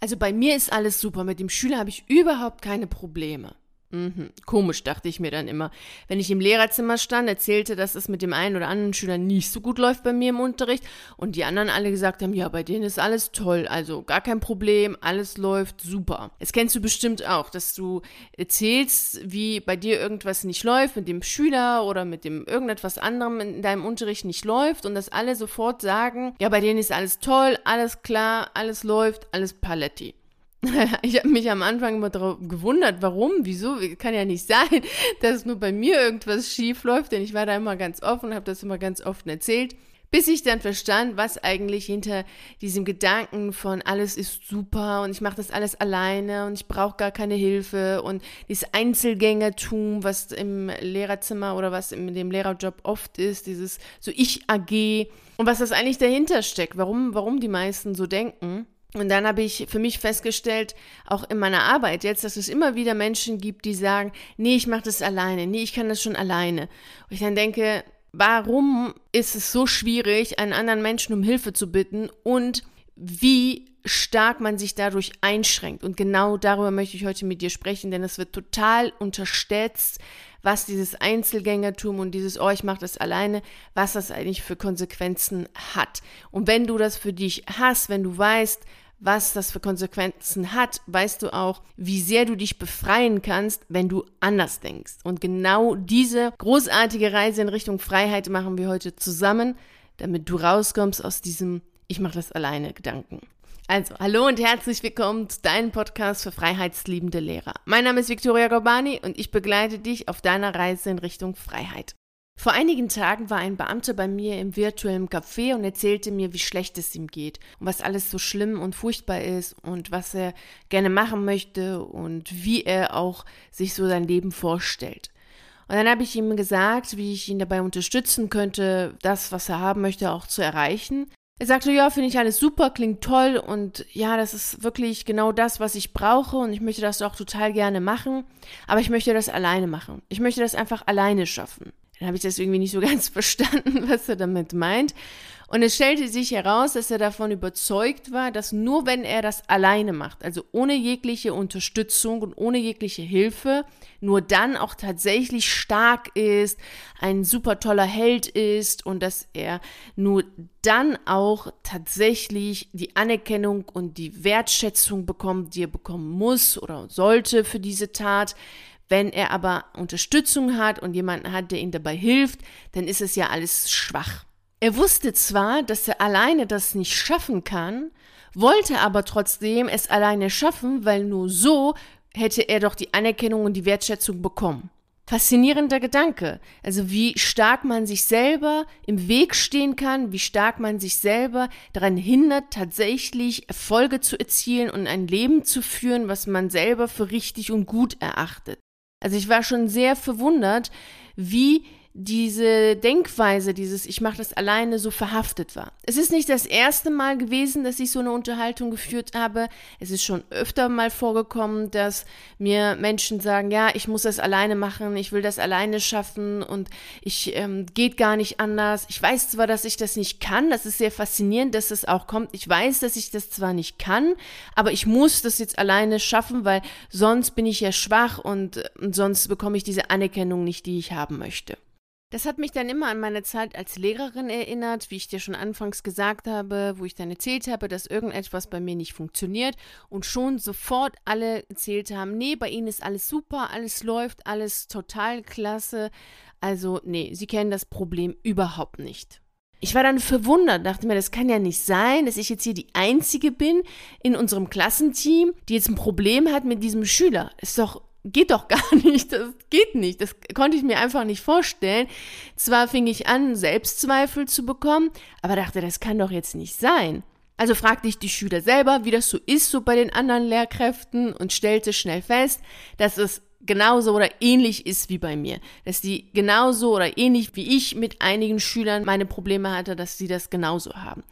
Also bei mir ist alles super. Mit dem Schüler habe ich überhaupt keine Probleme. Mhm. Komisch, dachte ich mir dann immer. Wenn ich im Lehrerzimmer stand, erzählte, dass es mit dem einen oder anderen Schüler nicht so gut läuft bei mir im Unterricht und die anderen alle gesagt haben, ja, bei denen ist alles toll, also gar kein Problem, alles läuft super. Es kennst du bestimmt auch, dass du erzählst, wie bei dir irgendwas nicht läuft mit dem Schüler oder mit dem irgendetwas anderem in deinem Unterricht nicht läuft und dass alle sofort sagen, ja, bei denen ist alles toll, alles klar, alles läuft, alles paletti. Ich habe mich am Anfang immer gewundert, warum, wieso, kann ja nicht sein, dass nur bei mir irgendwas schief läuft, denn ich war da immer ganz offen, habe das immer ganz oft erzählt, bis ich dann verstand, was eigentlich hinter diesem Gedanken von alles ist super und ich mache das alles alleine und ich brauche gar keine Hilfe und dieses Einzelgängertum, was im Lehrerzimmer oder was in dem Lehrerjob oft ist, dieses so ich AG und was das eigentlich dahinter steckt, warum, warum die meisten so denken. Und dann habe ich für mich festgestellt, auch in meiner Arbeit jetzt, dass es immer wieder Menschen gibt, die sagen, nee, ich mache das alleine, nee, ich kann das schon alleine. Und ich dann denke, warum ist es so schwierig, einen anderen Menschen um Hilfe zu bitten und wie stark man sich dadurch einschränkt. Und genau darüber möchte ich heute mit dir sprechen, denn es wird total unterstützt, was dieses Einzelgängertum und dieses, oh, ich mache das alleine, was das eigentlich für Konsequenzen hat. Und wenn du das für dich hast, wenn du weißt, was das für Konsequenzen hat, weißt du auch, wie sehr du dich befreien kannst, wenn du anders denkst. Und genau diese großartige Reise in Richtung Freiheit machen wir heute zusammen, damit du rauskommst aus diesem Ich mache das alleine Gedanken. Also, hallo und herzlich willkommen zu deinem Podcast für freiheitsliebende Lehrer. Mein Name ist Viktoria Gorbani und ich begleite dich auf deiner Reise in Richtung Freiheit. Vor einigen Tagen war ein Beamter bei mir im virtuellen Café und erzählte mir, wie schlecht es ihm geht und was alles so schlimm und furchtbar ist und was er gerne machen möchte und wie er auch sich so sein Leben vorstellt. Und dann habe ich ihm gesagt, wie ich ihn dabei unterstützen könnte, das, was er haben möchte, auch zu erreichen. Er sagte, ja, finde ich alles super, klingt toll und ja, das ist wirklich genau das, was ich brauche und ich möchte das auch total gerne machen, aber ich möchte das alleine machen. Ich möchte das einfach alleine schaffen. Dann habe ich das irgendwie nicht so ganz verstanden, was er damit meint. Und es stellte sich heraus, dass er davon überzeugt war, dass nur wenn er das alleine macht, also ohne jegliche Unterstützung und ohne jegliche Hilfe, nur dann auch tatsächlich stark ist, ein super toller Held ist und dass er nur dann auch tatsächlich die Anerkennung und die Wertschätzung bekommt, die er bekommen muss oder sollte für diese Tat. Wenn er aber Unterstützung hat und jemanden hat, der ihm dabei hilft, dann ist es ja alles schwach. Er wusste zwar, dass er alleine das nicht schaffen kann, wollte aber trotzdem es alleine schaffen, weil nur so hätte er doch die Anerkennung und die Wertschätzung bekommen. Faszinierender Gedanke. Also wie stark man sich selber im Weg stehen kann, wie stark man sich selber daran hindert, tatsächlich Erfolge zu erzielen und ein Leben zu führen, was man selber für richtig und gut erachtet. Also ich war schon sehr verwundert, wie diese Denkweise, dieses Ich mache das alleine so verhaftet war. Es ist nicht das erste Mal gewesen, dass ich so eine Unterhaltung geführt habe. Es ist schon öfter mal vorgekommen, dass mir Menschen sagen, ja, ich muss das alleine machen, ich will das alleine schaffen und ich ähm, geht gar nicht anders. Ich weiß zwar, dass ich das nicht kann, das ist sehr faszinierend, dass das auch kommt. Ich weiß, dass ich das zwar nicht kann, aber ich muss das jetzt alleine schaffen, weil sonst bin ich ja schwach und, und sonst bekomme ich diese Anerkennung nicht, die ich haben möchte. Das hat mich dann immer an meine Zeit als Lehrerin erinnert, wie ich dir schon anfangs gesagt habe, wo ich dann erzählt habe, dass irgendetwas bei mir nicht funktioniert und schon sofort alle erzählt haben, nee, bei ihnen ist alles super, alles läuft, alles total klasse. Also, nee, sie kennen das Problem überhaupt nicht. Ich war dann verwundert, dachte mir, das kann ja nicht sein, dass ich jetzt hier die Einzige bin in unserem Klassenteam, die jetzt ein Problem hat mit diesem Schüler. Ist doch geht doch gar nicht, das geht nicht, das konnte ich mir einfach nicht vorstellen. Zwar fing ich an, Selbstzweifel zu bekommen, aber dachte, das kann doch jetzt nicht sein. Also fragte ich die Schüler selber, wie das so ist, so bei den anderen Lehrkräften und stellte schnell fest, dass es genauso oder ähnlich ist wie bei mir. Dass die genauso oder ähnlich wie ich mit einigen Schülern meine Probleme hatte, dass sie das genauso haben.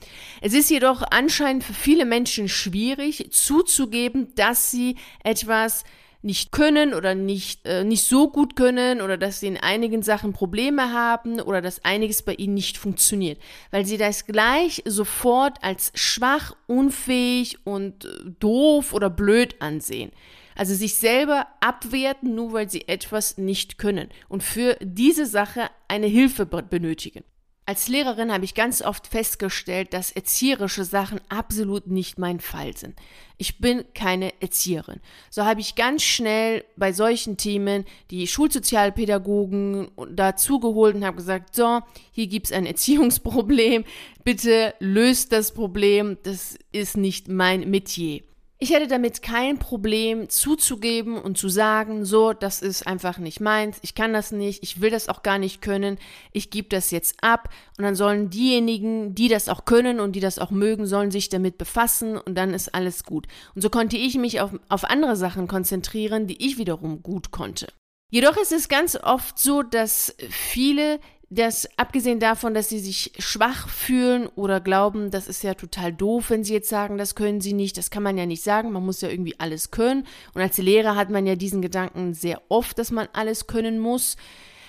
Es ist jedoch anscheinend für viele Menschen schwierig zuzugeben, dass sie etwas nicht können oder nicht, äh, nicht so gut können oder dass sie in einigen Sachen Probleme haben oder dass einiges bei ihnen nicht funktioniert, weil sie das gleich sofort als schwach, unfähig und äh, doof oder blöd ansehen. Also sich selber abwerten, nur weil sie etwas nicht können und für diese Sache eine Hilfe benötigen. Als Lehrerin habe ich ganz oft festgestellt, dass erzieherische Sachen absolut nicht mein Fall sind. Ich bin keine Erzieherin. So habe ich ganz schnell bei solchen Themen die Schulsozialpädagogen dazugeholt und habe gesagt, so, hier gibt es ein Erziehungsproblem, bitte löst das Problem, das ist nicht mein Metier. Ich hätte damit kein Problem zuzugeben und zu sagen, so, das ist einfach nicht meins, ich kann das nicht, ich will das auch gar nicht können, ich gebe das jetzt ab und dann sollen diejenigen, die das auch können und die das auch mögen, sollen sich damit befassen und dann ist alles gut. Und so konnte ich mich auf, auf andere Sachen konzentrieren, die ich wiederum gut konnte. Jedoch ist es ganz oft so, dass viele dass abgesehen davon, dass sie sich schwach fühlen oder glauben, das ist ja total doof, wenn sie jetzt sagen, das können sie nicht, das kann man ja nicht sagen, man muss ja irgendwie alles können. Und als Lehrer hat man ja diesen Gedanken sehr oft, dass man alles können muss.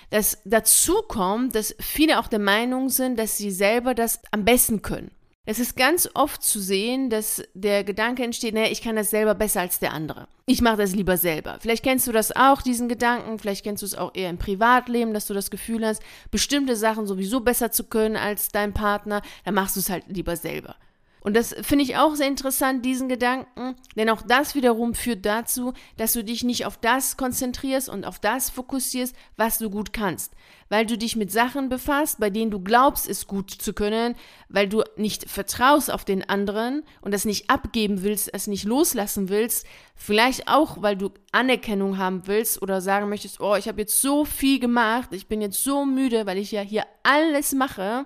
Dass dazu kommt, dass viele auch der Meinung sind, dass sie selber das am besten können. Es ist ganz oft zu sehen, dass der Gedanke entsteht, naja, ich kann das selber besser als der andere. Ich mache das lieber selber. Vielleicht kennst du das auch, diesen Gedanken, vielleicht kennst du es auch eher im Privatleben, dass du das Gefühl hast, bestimmte Sachen sowieso besser zu können als dein Partner, dann machst du es halt lieber selber. Und das finde ich auch sehr interessant, diesen Gedanken, denn auch das wiederum führt dazu, dass du dich nicht auf das konzentrierst und auf das fokussierst, was du gut kannst. Weil du dich mit Sachen befasst, bei denen du glaubst, es gut zu können, weil du nicht vertraust auf den anderen und das nicht abgeben willst, es nicht loslassen willst, vielleicht auch, weil du Anerkennung haben willst oder sagen möchtest, oh, ich habe jetzt so viel gemacht, ich bin jetzt so müde, weil ich ja hier alles mache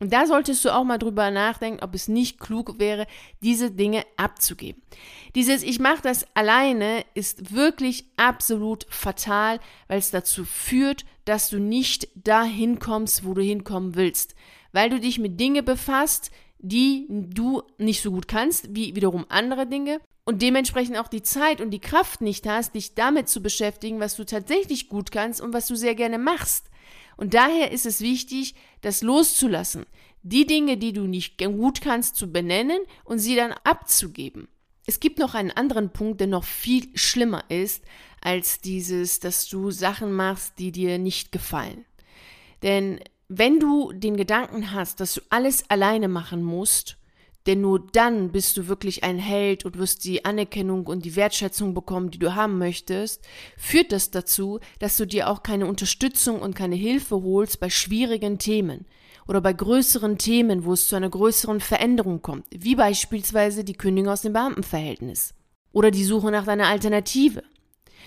und da solltest du auch mal drüber nachdenken, ob es nicht klug wäre, diese Dinge abzugeben. Dieses Ich mache das alleine ist wirklich absolut fatal, weil es dazu führt, dass du nicht dahin kommst, wo du hinkommen willst. Weil du dich mit Dingen befasst, die du nicht so gut kannst, wie wiederum andere Dinge und dementsprechend auch die Zeit und die Kraft nicht hast, dich damit zu beschäftigen, was du tatsächlich gut kannst und was du sehr gerne machst. Und daher ist es wichtig, das loszulassen. Die Dinge, die du nicht gut kannst, zu benennen und sie dann abzugeben. Es gibt noch einen anderen Punkt, der noch viel schlimmer ist, als dieses, dass du Sachen machst, die dir nicht gefallen. Denn wenn du den Gedanken hast, dass du alles alleine machen musst, denn nur dann bist du wirklich ein Held und wirst die Anerkennung und die Wertschätzung bekommen, die du haben möchtest, führt das dazu, dass du dir auch keine Unterstützung und keine Hilfe holst bei schwierigen Themen oder bei größeren Themen, wo es zu einer größeren Veränderung kommt, wie beispielsweise die Kündigung aus dem Beamtenverhältnis oder die Suche nach einer Alternative.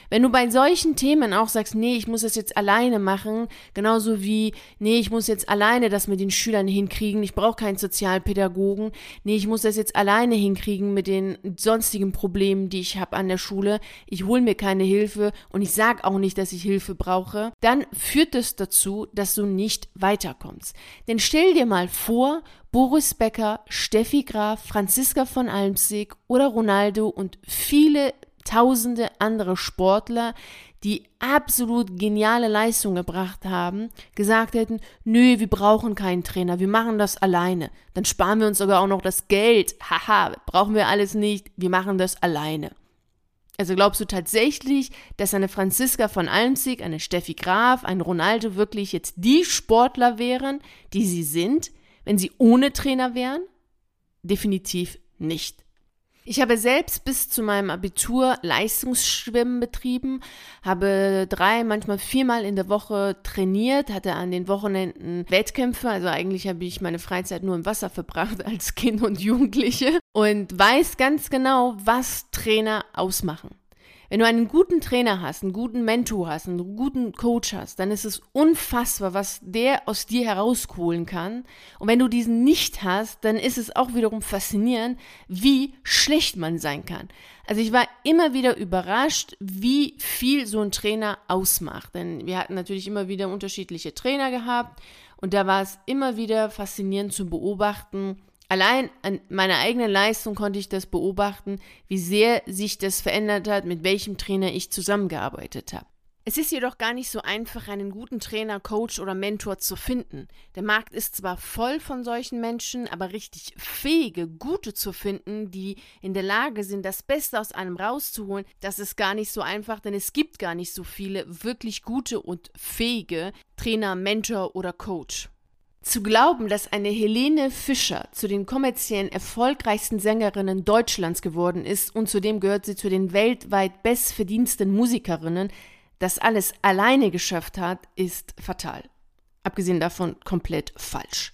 Wenn du bei solchen Themen auch sagst, nee, ich muss das jetzt alleine machen, genauso wie, nee, ich muss jetzt alleine das mit den Schülern hinkriegen, ich brauche keinen Sozialpädagogen, nee, ich muss das jetzt alleine hinkriegen mit den sonstigen Problemen, die ich habe an der Schule, ich hole mir keine Hilfe und ich sage auch nicht, dass ich Hilfe brauche, dann führt es das dazu, dass du nicht weiterkommst. Denn stell dir mal vor, Boris Becker, Steffi Graf, Franziska von Almsig oder Ronaldo und viele tausende andere Sportler, die absolut geniale Leistungen gebracht haben, gesagt hätten, nö, wir brauchen keinen Trainer, wir machen das alleine. Dann sparen wir uns sogar auch noch das Geld. Haha, brauchen wir alles nicht, wir machen das alleine. Also glaubst du tatsächlich, dass eine Franziska von Almsig, eine Steffi Graf, ein Ronaldo wirklich jetzt die Sportler wären, die sie sind, wenn sie ohne Trainer wären? Definitiv nicht. Ich habe selbst bis zu meinem Abitur Leistungsschwimmen betrieben, habe drei, manchmal viermal in der Woche trainiert, hatte an den Wochenenden Wettkämpfe, also eigentlich habe ich meine Freizeit nur im Wasser verbracht als Kind und Jugendliche und weiß ganz genau, was Trainer ausmachen. Wenn du einen guten Trainer hast, einen guten Mentor hast, einen guten Coach hast, dann ist es unfassbar, was der aus dir herausholen kann. Und wenn du diesen nicht hast, dann ist es auch wiederum faszinierend, wie schlecht man sein kann. Also ich war immer wieder überrascht, wie viel so ein Trainer ausmacht. Denn wir hatten natürlich immer wieder unterschiedliche Trainer gehabt und da war es immer wieder faszinierend zu beobachten, Allein an meiner eigenen Leistung konnte ich das beobachten, wie sehr sich das verändert hat, mit welchem Trainer ich zusammengearbeitet habe. Es ist jedoch gar nicht so einfach, einen guten Trainer, Coach oder Mentor zu finden. Der Markt ist zwar voll von solchen Menschen, aber richtig fähige, gute zu finden, die in der Lage sind, das Beste aus einem rauszuholen, das ist gar nicht so einfach, denn es gibt gar nicht so viele wirklich gute und fähige Trainer, Mentor oder Coach. Zu glauben, dass eine Helene Fischer zu den kommerziellen erfolgreichsten Sängerinnen Deutschlands geworden ist und zudem gehört sie zu den weltweit bestverdiensten Musikerinnen, das alles alleine geschafft hat, ist fatal. Abgesehen davon komplett falsch.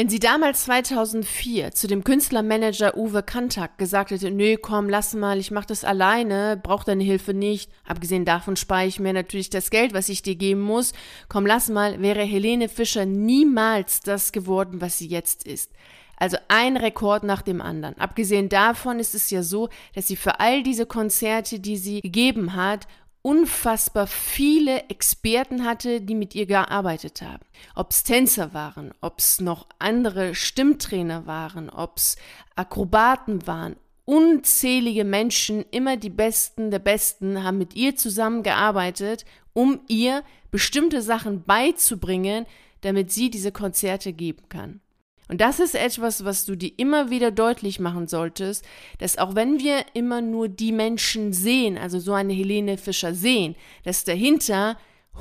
Wenn sie damals 2004 zu dem Künstlermanager Uwe Kantak gesagt hätte, nö, komm, lass mal, ich mach das alleine, brauch deine Hilfe nicht, abgesehen davon spare ich mir natürlich das Geld, was ich dir geben muss, komm, lass mal, wäre Helene Fischer niemals das geworden, was sie jetzt ist. Also ein Rekord nach dem anderen. Abgesehen davon ist es ja so, dass sie für all diese Konzerte, die sie gegeben hat, unfassbar viele Experten hatte, die mit ihr gearbeitet haben. Ob es Tänzer waren, ob es noch andere Stimmtrainer waren, ob es Akrobaten waren. Unzählige Menschen, immer die Besten der Besten, haben mit ihr zusammengearbeitet, um ihr bestimmte Sachen beizubringen, damit sie diese Konzerte geben kann. Und das ist etwas, was du dir immer wieder deutlich machen solltest, dass auch wenn wir immer nur die Menschen sehen, also so eine Helene Fischer sehen, dass dahinter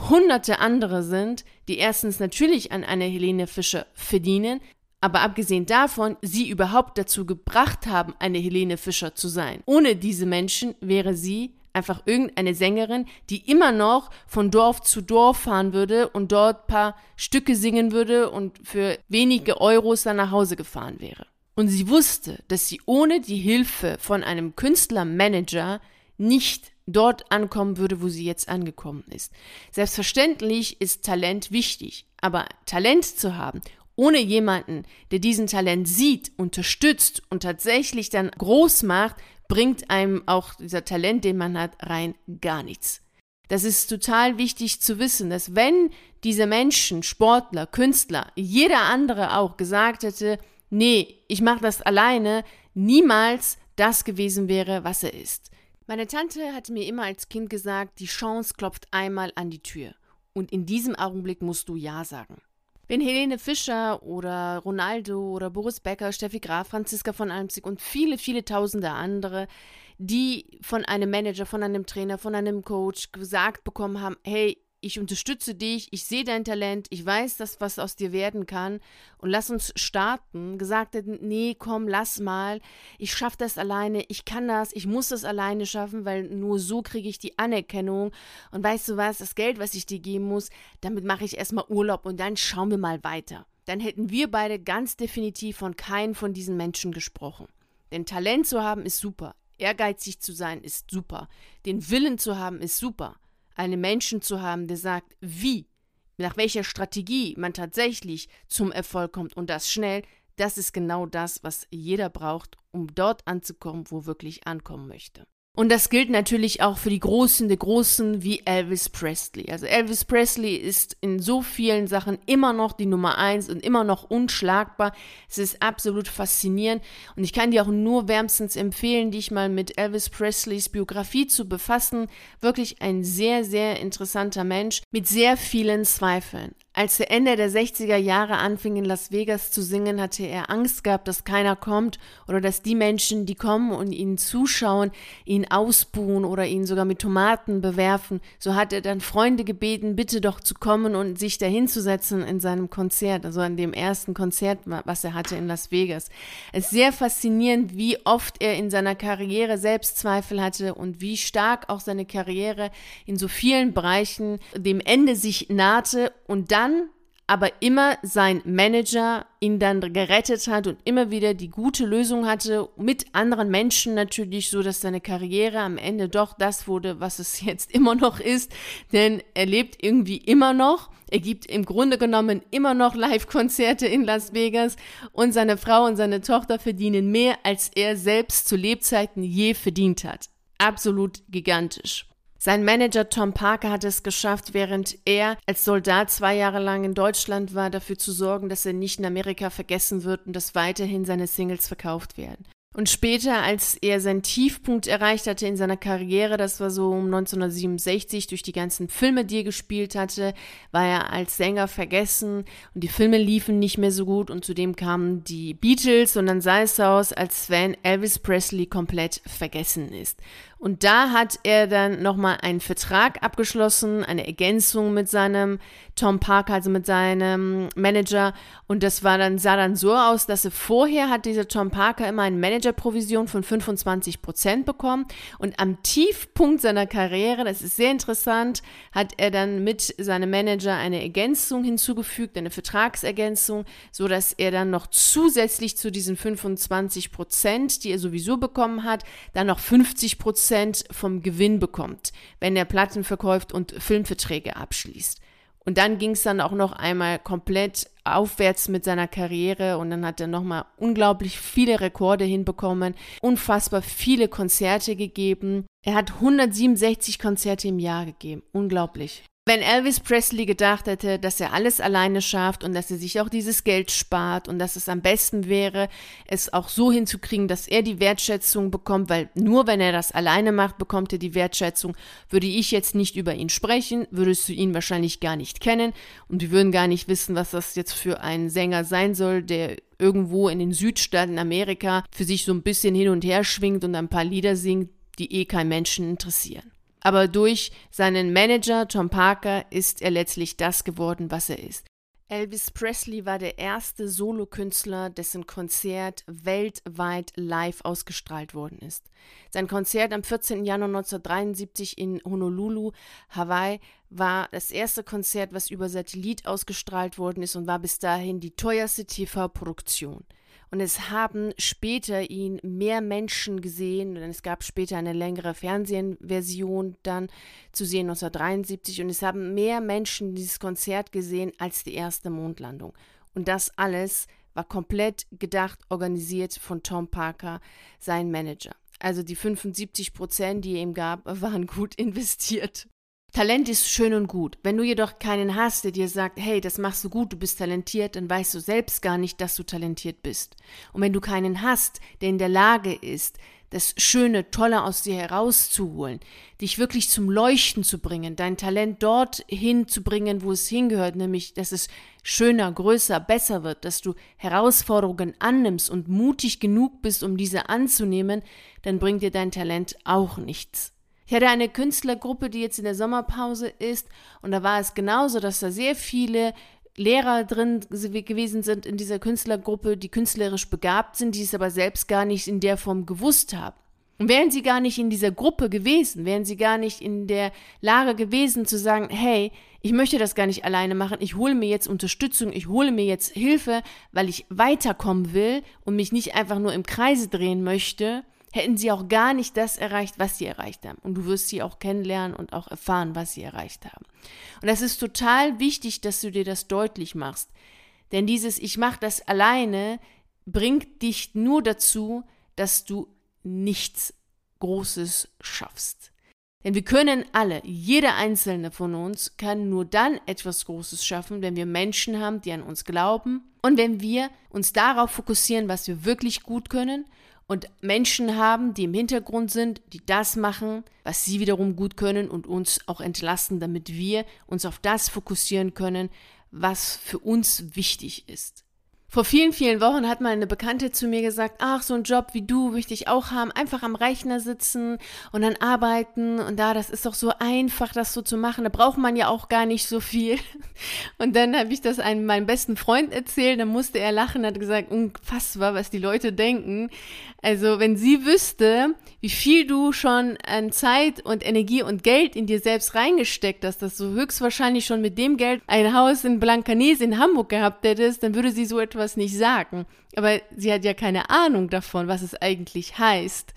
hunderte andere sind, die erstens natürlich an eine Helene Fischer verdienen, aber abgesehen davon, sie überhaupt dazu gebracht haben, eine Helene Fischer zu sein. Ohne diese Menschen wäre sie einfach irgendeine Sängerin, die immer noch von Dorf zu Dorf fahren würde und dort paar Stücke singen würde und für wenige Euros dann nach Hause gefahren wäre. Und sie wusste, dass sie ohne die Hilfe von einem Künstlermanager nicht dort ankommen würde, wo sie jetzt angekommen ist. Selbstverständlich ist Talent wichtig, aber Talent zu haben ohne jemanden, der diesen Talent sieht, unterstützt und tatsächlich dann groß macht, bringt einem auch dieser Talent, den man hat, rein gar nichts. Das ist total wichtig zu wissen, dass wenn diese Menschen, Sportler, Künstler, jeder andere auch gesagt hätte, nee, ich mache das alleine, niemals das gewesen wäre, was er ist. Meine Tante hatte mir immer als Kind gesagt, die Chance klopft einmal an die Tür. Und in diesem Augenblick musst du Ja sagen. Wenn Helene Fischer oder Ronaldo oder Boris Becker, Steffi Graf, Franziska von Almzig und viele, viele tausende andere, die von einem Manager, von einem Trainer, von einem Coach gesagt bekommen haben, hey, ich unterstütze dich, ich sehe dein Talent, ich weiß, dass was aus dir werden kann. Und lass uns starten, gesagt hätten, nee, komm, lass mal, ich schaffe das alleine, ich kann das, ich muss das alleine schaffen, weil nur so kriege ich die Anerkennung. Und weißt du was, das Geld, was ich dir geben muss, damit mache ich erstmal Urlaub und dann schauen wir mal weiter. Dann hätten wir beide ganz definitiv von keinem von diesen Menschen gesprochen. Denn Talent zu haben ist super, ehrgeizig zu sein ist super, den Willen zu haben ist super einen Menschen zu haben, der sagt, wie, nach welcher Strategie man tatsächlich zum Erfolg kommt und das schnell, das ist genau das, was jeder braucht, um dort anzukommen, wo wirklich ankommen möchte. Und das gilt natürlich auch für die Großen der Großen wie Elvis Presley. Also Elvis Presley ist in so vielen Sachen immer noch die Nummer eins und immer noch unschlagbar. Es ist absolut faszinierend und ich kann dir auch nur wärmstens empfehlen, dich mal mit Elvis Presleys Biografie zu befassen. Wirklich ein sehr, sehr interessanter Mensch mit sehr vielen Zweifeln. Als er Ende der 60er Jahre anfing in Las Vegas zu singen, hatte er Angst gehabt, dass keiner kommt oder dass die Menschen, die kommen und ihn zuschauen, ihn ausbuhen oder ihn sogar mit Tomaten bewerfen. So hat er dann Freunde gebeten, bitte doch zu kommen und sich dahinzusetzen in seinem Konzert, also an dem ersten Konzert, was er hatte in Las Vegas. Es ist sehr faszinierend, wie oft er in seiner Karriere Selbstzweifel hatte und wie stark auch seine Karriere in so vielen Bereichen dem Ende sich nahte und dann dann aber immer sein Manager ihn dann gerettet hat und immer wieder die gute Lösung hatte, mit anderen Menschen natürlich, so dass seine Karriere am Ende doch das wurde, was es jetzt immer noch ist, denn er lebt irgendwie immer noch. Er gibt im Grunde genommen immer noch Live-Konzerte in Las Vegas und seine Frau und seine Tochter verdienen mehr, als er selbst zu Lebzeiten je verdient hat. Absolut gigantisch. Sein Manager Tom Parker hat es geschafft, während er als Soldat zwei Jahre lang in Deutschland war, dafür zu sorgen, dass er nicht in Amerika vergessen wird und dass weiterhin seine Singles verkauft werden. Und später, als er seinen Tiefpunkt erreicht hatte in seiner Karriere, das war so um 1967, durch die ganzen Filme, die er gespielt hatte, war er als Sänger vergessen und die Filme liefen nicht mehr so gut und zudem kamen die Beatles und dann sah es aus, als wenn Elvis Presley komplett vergessen ist. Und da hat er dann nochmal einen Vertrag abgeschlossen, eine Ergänzung mit seinem Tom Parker, also mit seinem Manager. Und das war dann, sah dann so aus, dass er vorher hat dieser Tom Parker immer eine Managerprovision von 25 Prozent bekommen. Und am Tiefpunkt seiner Karriere, das ist sehr interessant, hat er dann mit seinem Manager eine Ergänzung hinzugefügt, eine Vertragsergänzung, so dass er dann noch zusätzlich zu diesen 25 Prozent, die er sowieso bekommen hat, dann noch 50 Prozent Prozent vom Gewinn bekommt, wenn er Platten verkauft und Filmverträge abschließt. Und dann ging es dann auch noch einmal komplett aufwärts mit seiner Karriere und dann hat er nochmal unglaublich viele Rekorde hinbekommen, unfassbar viele Konzerte gegeben. Er hat 167 Konzerte im Jahr gegeben. Unglaublich. Wenn Elvis Presley gedacht hätte, dass er alles alleine schafft und dass er sich auch dieses Geld spart und dass es am besten wäre, es auch so hinzukriegen, dass er die Wertschätzung bekommt, weil nur wenn er das alleine macht, bekommt er die Wertschätzung, würde ich jetzt nicht über ihn sprechen, würdest du ihn wahrscheinlich gar nicht kennen und wir würden gar nicht wissen, was das jetzt für ein Sänger sein soll, der irgendwo in den Südstaaten Amerika für sich so ein bisschen hin und her schwingt und ein paar Lieder singt, die eh kein Menschen interessieren. Aber durch seinen Manager Tom Parker ist er letztlich das geworden, was er ist. Elvis Presley war der erste Solokünstler, dessen Konzert weltweit live ausgestrahlt worden ist. Sein Konzert am 14. Januar 1973 in Honolulu, Hawaii, war das erste Konzert, was über Satellit ausgestrahlt worden ist und war bis dahin die teuerste TV-Produktion. Und es haben später ihn mehr Menschen gesehen, denn es gab später eine längere Fernsehversion dann zu sehen 1973 und es haben mehr Menschen dieses Konzert gesehen als die erste Mondlandung. Und das alles war komplett gedacht, organisiert von Tom Parker, sein Manager. Also die 75 Prozent, die er ihm gab, waren gut investiert. Talent ist schön und gut. Wenn du jedoch keinen hast, der dir sagt, hey, das machst du gut, du bist talentiert, dann weißt du selbst gar nicht, dass du talentiert bist. Und wenn du keinen hast, der in der Lage ist, das Schöne, Tolle aus dir herauszuholen, dich wirklich zum Leuchten zu bringen, dein Talent dorthin zu bringen, wo es hingehört, nämlich, dass es schöner, größer, besser wird, dass du Herausforderungen annimmst und mutig genug bist, um diese anzunehmen, dann bringt dir dein Talent auch nichts. Ich hatte eine Künstlergruppe, die jetzt in der Sommerpause ist, und da war es genauso, dass da sehr viele Lehrer drin gewesen sind in dieser Künstlergruppe, die künstlerisch begabt sind, die es aber selbst gar nicht in der Form gewusst haben. Und wären sie gar nicht in dieser Gruppe gewesen, wären sie gar nicht in der Lage gewesen zu sagen, hey, ich möchte das gar nicht alleine machen, ich hole mir jetzt Unterstützung, ich hole mir jetzt Hilfe, weil ich weiterkommen will und mich nicht einfach nur im Kreise drehen möchte, hätten sie auch gar nicht das erreicht, was sie erreicht haben. Und du wirst sie auch kennenlernen und auch erfahren, was sie erreicht haben. Und das ist total wichtig, dass du dir das deutlich machst. Denn dieses Ich mache das alleine bringt dich nur dazu, dass du nichts Großes schaffst. Denn wir können alle, jeder einzelne von uns kann nur dann etwas Großes schaffen, wenn wir Menschen haben, die an uns glauben und wenn wir uns darauf fokussieren, was wir wirklich gut können und Menschen haben, die im Hintergrund sind, die das machen, was sie wiederum gut können und uns auch entlasten, damit wir uns auf das fokussieren können, was für uns wichtig ist. Vor vielen, vielen Wochen hat mal eine Bekannte zu mir gesagt, ach, so ein Job wie du möchte ich auch haben, einfach am Rechner sitzen und dann arbeiten und da, das ist doch so einfach, das so zu machen, da braucht man ja auch gar nicht so viel. Und dann habe ich das einem meinem besten Freund erzählt, dann musste er lachen, hat gesagt, unfassbar, was die Leute denken. Also, wenn sie wüsste, wie viel du schon an Zeit und Energie und Geld in dir selbst reingesteckt hast, dass du höchstwahrscheinlich schon mit dem Geld ein Haus in Blancanes in Hamburg gehabt hättest, dann würde sie so etwas nicht sagen. Aber sie hat ja keine Ahnung davon, was es eigentlich heißt,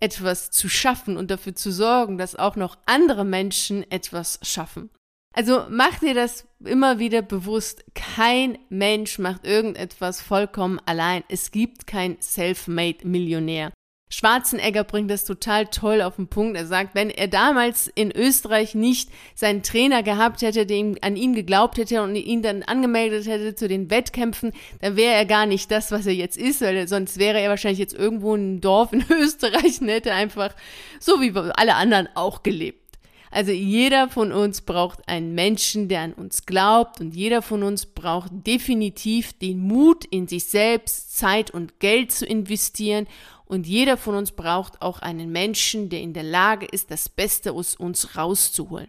etwas zu schaffen und dafür zu sorgen, dass auch noch andere Menschen etwas schaffen. Also mach dir das immer wieder bewusst. Kein Mensch macht irgendetwas vollkommen allein. Es gibt kein Self-Made Millionär. Schwarzenegger bringt das total toll auf den Punkt. Er sagt, wenn er damals in Österreich nicht seinen Trainer gehabt hätte, der an ihn geglaubt hätte und ihn dann angemeldet hätte zu den Wettkämpfen, dann wäre er gar nicht das, was er jetzt ist, weil sonst wäre er wahrscheinlich jetzt irgendwo in einem Dorf in Österreich und hätte einfach so wie alle anderen auch gelebt. Also jeder von uns braucht einen Menschen, der an uns glaubt und jeder von uns braucht definitiv den Mut, in sich selbst Zeit und Geld zu investieren und jeder von uns braucht auch einen Menschen, der in der Lage ist, das Beste aus uns rauszuholen.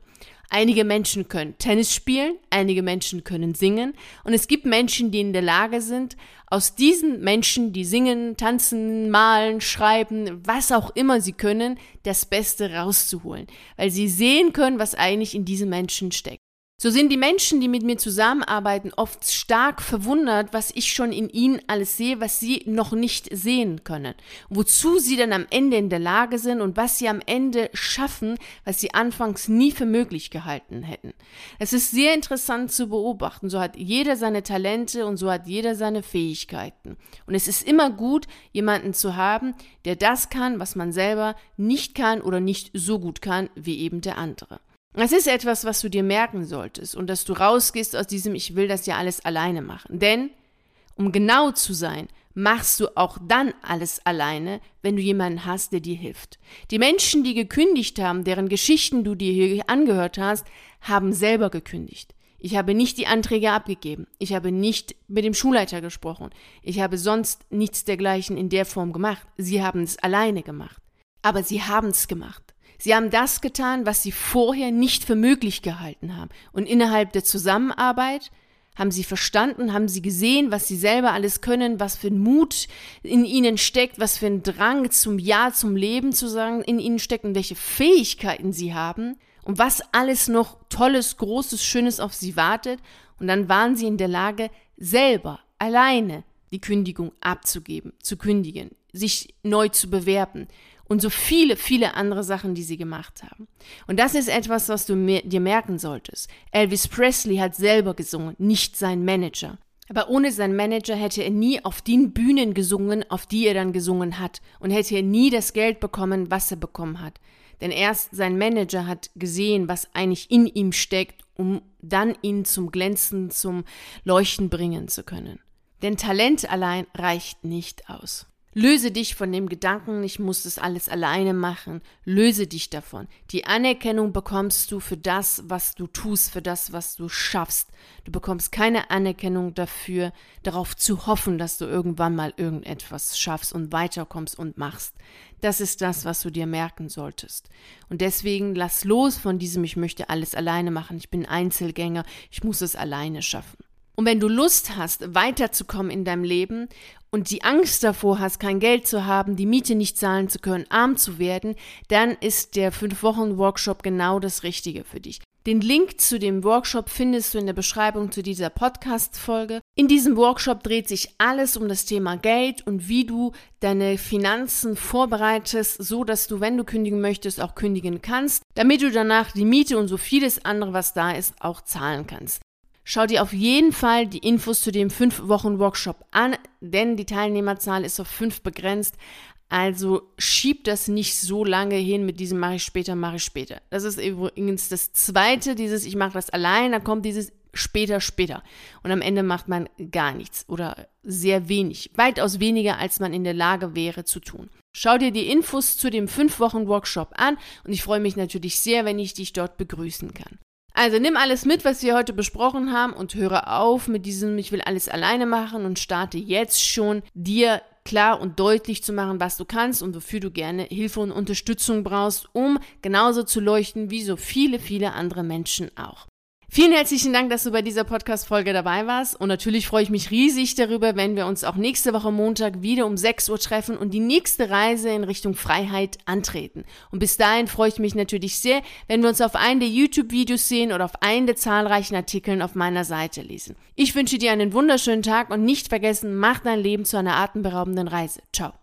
Einige Menschen können Tennis spielen, einige Menschen können singen und es gibt Menschen, die in der Lage sind, aus diesen Menschen, die singen, tanzen, malen, schreiben, was auch immer sie können, das Beste rauszuholen, weil sie sehen können, was eigentlich in diesen Menschen steckt. So sind die Menschen, die mit mir zusammenarbeiten, oft stark verwundert, was ich schon in ihnen alles sehe, was sie noch nicht sehen können. Wozu sie dann am Ende in der Lage sind und was sie am Ende schaffen, was sie anfangs nie für möglich gehalten hätten. Es ist sehr interessant zu beobachten. So hat jeder seine Talente und so hat jeder seine Fähigkeiten. Und es ist immer gut, jemanden zu haben, der das kann, was man selber nicht kann oder nicht so gut kann wie eben der andere. Das ist etwas, was du dir merken solltest und dass du rausgehst aus diesem Ich will das ja alles alleine machen. Denn, um genau zu sein, machst du auch dann alles alleine, wenn du jemanden hast, der dir hilft. Die Menschen, die gekündigt haben, deren Geschichten du dir hier angehört hast, haben selber gekündigt. Ich habe nicht die Anträge abgegeben. Ich habe nicht mit dem Schulleiter gesprochen. Ich habe sonst nichts dergleichen in der Form gemacht. Sie haben es alleine gemacht. Aber sie haben es gemacht. Sie haben das getan, was sie vorher nicht für möglich gehalten haben. Und innerhalb der Zusammenarbeit haben sie verstanden, haben sie gesehen, was sie selber alles können, was für ein Mut in ihnen steckt, was für ein Drang zum Ja, zum Leben zu sagen in ihnen steckt und welche Fähigkeiten sie haben und was alles noch Tolles, Großes, Schönes auf sie wartet. Und dann waren sie in der Lage, selber, alleine die Kündigung abzugeben, zu kündigen, sich neu zu bewerben und so viele, viele andere Sachen, die sie gemacht haben. Und das ist etwas, was du dir merken solltest. Elvis Presley hat selber gesungen, nicht sein Manager. Aber ohne seinen Manager hätte er nie auf den Bühnen gesungen, auf die er dann gesungen hat, und hätte er nie das Geld bekommen, was er bekommen hat. Denn erst sein Manager hat gesehen, was eigentlich in ihm steckt, um dann ihn zum Glänzen, zum Leuchten bringen zu können. Denn Talent allein reicht nicht aus. Löse dich von dem Gedanken, ich muss das alles alleine machen. Löse dich davon. Die Anerkennung bekommst du für das, was du tust, für das, was du schaffst. Du bekommst keine Anerkennung dafür, darauf zu hoffen, dass du irgendwann mal irgendetwas schaffst und weiterkommst und machst. Das ist das, was du dir merken solltest. Und deswegen lass los von diesem, ich möchte alles alleine machen, ich bin Einzelgänger, ich muss es alleine schaffen. Und wenn du Lust hast, weiterzukommen in deinem Leben und die Angst davor hast, kein Geld zu haben, die Miete nicht zahlen zu können, arm zu werden, dann ist der 5-Wochen-Workshop genau das Richtige für dich. Den Link zu dem Workshop findest du in der Beschreibung zu dieser Podcast-Folge. In diesem Workshop dreht sich alles um das Thema Geld und wie du deine Finanzen vorbereitest, so dass du, wenn du kündigen möchtest, auch kündigen kannst, damit du danach die Miete und so vieles andere, was da ist, auch zahlen kannst. Schau dir auf jeden Fall die Infos zu dem 5-Wochen-Workshop an, denn die Teilnehmerzahl ist auf 5 begrenzt. Also schieb das nicht so lange hin mit diesem mache ich später, mache ich später. Das ist übrigens das zweite, dieses ich mache das allein, dann kommt dieses später, später. Und am Ende macht man gar nichts oder sehr wenig, weitaus weniger, als man in der Lage wäre zu tun. Schau dir die Infos zu dem 5-Wochen-Workshop an und ich freue mich natürlich sehr, wenn ich dich dort begrüßen kann. Also nimm alles mit, was wir heute besprochen haben und höre auf mit diesem, ich will alles alleine machen und starte jetzt schon dir klar und deutlich zu machen, was du kannst und wofür du gerne Hilfe und Unterstützung brauchst, um genauso zu leuchten wie so viele, viele andere Menschen auch. Vielen herzlichen Dank, dass du bei dieser Podcast-Folge dabei warst. Und natürlich freue ich mich riesig darüber, wenn wir uns auch nächste Woche Montag wieder um 6 Uhr treffen und die nächste Reise in Richtung Freiheit antreten. Und bis dahin freue ich mich natürlich sehr, wenn wir uns auf einen der YouTube-Videos sehen oder auf einen der zahlreichen Artikeln auf meiner Seite lesen. Ich wünsche dir einen wunderschönen Tag und nicht vergessen, mach dein Leben zu einer atemberaubenden Reise. Ciao.